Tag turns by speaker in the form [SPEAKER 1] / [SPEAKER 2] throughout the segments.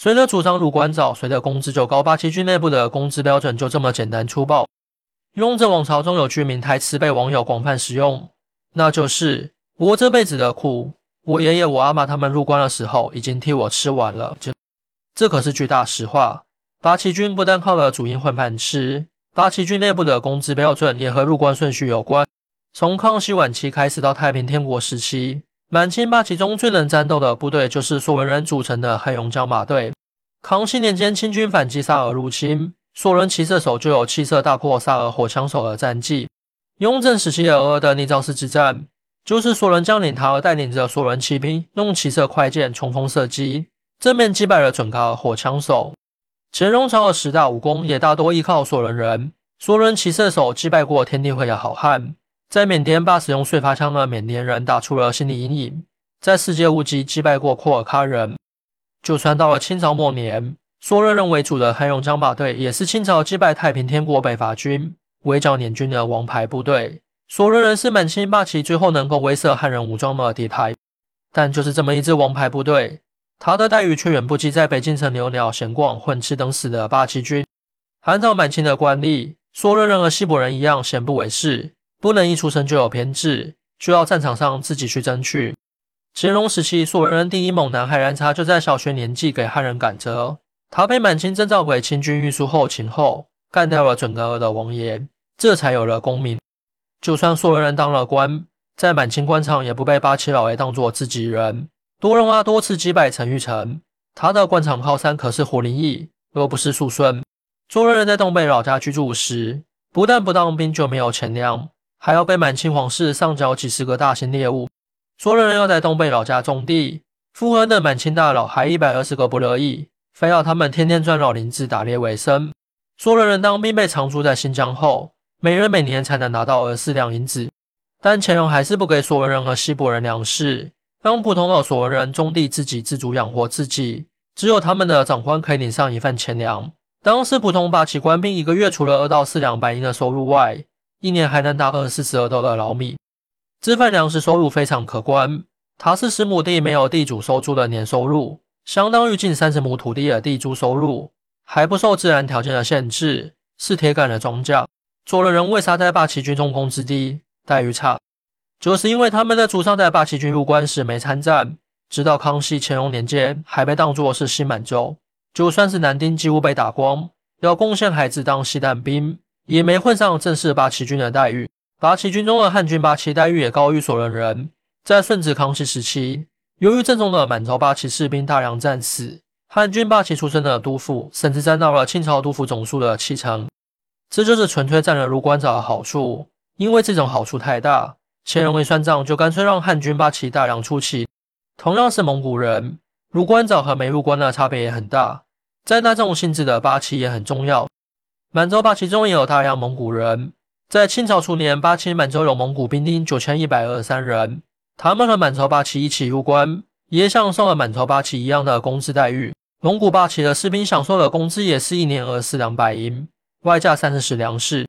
[SPEAKER 1] 随着主张入关早，随着工资就高，八旗军内部的工资标准就这么简单粗暴。雍正王朝中有句名台词被网友广泛使用，那就是“我这辈子的苦，我爷爷我阿妈他们入关的时候已经替我吃完了”。这这可是句大实话。八旗军不但靠了主因混饭吃，八旗军内部的工资标准也和入关顺序有关。从康熙晚期开始到太平天国时期，满清八旗中最能战斗的部队就是索伦人组成的黑龙江马队。康熙年间，清军反击萨尔入侵，索伦骑射手就有气色大破萨尔火枪手的战绩。雍正时期的额尔的尼昭斯之战，就是索伦将领塔尔带领着索伦骑兵用骑射快箭冲锋射击，正面击败了准噶尔火枪手。乾隆朝的十大武功也大多依靠索伦人。索伦骑射手击败过天地会的好汉，在缅甸把使用碎发枪的缅甸人打出了心理阴影，在世界无极击败过库尔喀人。就算到了清朝末年，索伦人为主的汉勇将马队也是清朝击败太平天国北伐军、围剿捻军的王牌部队。索伦人是满清八旗最后能够威慑汉人武装的底牌，但就是这么一支王牌部队。他的待遇却远不及在北京城留鸟、闲逛、混吃等死的八旗军。按照满清的惯例，索伦人和西伯人一样，闲不为事，不能一出生就有偏执，就要战场上自己去争取。乾隆时期，素人第一猛男海兰察就在小学年纪给汉人赶折。他被满清征召回清军运输后勤后，干掉了准噶尔的王爷，这才有了功名。就算素人当了官，在满清官场也不被八旗老爷当作自己人。多隆阿多次击败陈玉成，他的官场靠山可是胡林翼，而不是肃顺。索伦人在东北老家居住时，不但不当兵就没有钱粮，还要被满清皇室上缴几十个大型猎物。索伦人要在东北老家种地，富恩的满清大佬还一百二十个不乐意，非要他们天天钻老林子打猎为生。索伦人当兵被常驻在新疆后，每人每年才能拿到二四两银子，但乾隆还是不给索伦人和西伯人粮食。让普通的索伦人种地，自给自足养活自己。只有他们的长官可以领上一份钱粮。当时普通八旗官兵一个月除了二到四两白银的收入外，一年还能打二四十二斗的老米。这份粮食收入非常可观，它是十亩地没有地主收租的年收入，相当于近三十亩土地的地租收入，还不受自然条件的限制，是铁杆的庄稼。索伦人为啥在八旗军中工资低、待遇差？就是因为他们的祖上在八旗军入关时没参战，直到康熙、乾隆年间还被当作是西满洲，就算是男丁几乎被打光，要贡献孩子当西旦兵，也没混上正式八旗军的待遇。八旗军中的汉军八旗待遇也高于所有人。在顺治、康熙时期，由于正宗的满朝八旗士兵大量战死，汉军八旗出身的督府甚至占到了清朝督府总数的七成。这就是纯粹占了入关早的好处，因为这种好处太大。乾隆一算账，就干脆让汉军八旗大量出齐。同样是蒙古人，入关早和没入关的差别也很大。在那种性质的八旗也很重要。满洲八旗中也有大量蒙古人。在清朝初年，八旗满洲有蒙古兵丁九千一百二十三人，他们和满洲八旗一起入关，也享受了满洲八旗一样的工资待遇。蒙古八旗的士兵享受的工资也是一年二四两白银，外加三十石粮食。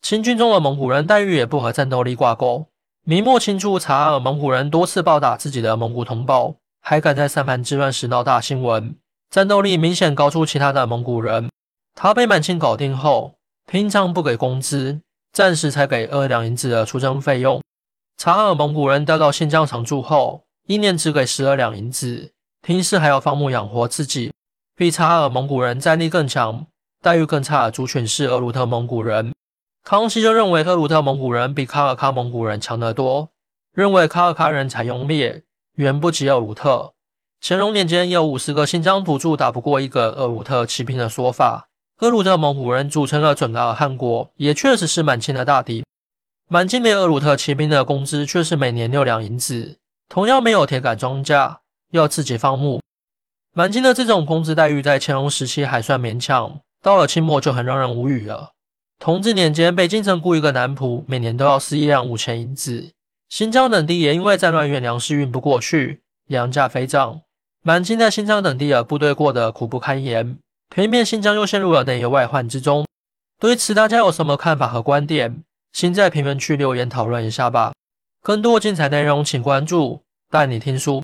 [SPEAKER 1] 清军中的蒙古人待遇也不和战斗力挂钩。明末清初，察哈尔蒙古人多次暴打自己的蒙古同胞，还敢在三藩之乱时闹大新闻，战斗力明显高出其他的蒙古人。他被满清搞定后，平常不给工资，暂时才给二两银子的出征费用。察尔蒙古人调到新疆常住后，一年只给十二两银子，平时还要放牧养活自己。比察尔蒙古人战力更强、待遇更差的族群是厄鲁特蒙古人。康熙就认为厄鲁特蒙古人比卡尔喀蒙古人强得多，认为卡尔喀人才用灭远不及厄鲁特。乾隆年间有五十个新疆土著打不过一个厄鲁特骑兵的说法，厄鲁特蒙古人组成了准噶尔汗国，也确实是满清的大敌。满清给厄鲁特骑兵的工资却是每年六两银子，同样没有铁杆庄稼，要自己放牧。满清的这种工资待遇在乾隆时期还算勉强，到了清末就很让人无语了。同治年间，北京城雇一个男仆，每年都要四一两五千银子。新疆等地也因为战乱，运粮食运不过去，粮价飞涨。满清在新疆等地的部队过得苦不堪言，偏偏新疆又陷入了内忧外患之中。对此，大家有什么看法和观点？请在评论区留言讨论一下吧。更多精彩内容，请关注带你听书。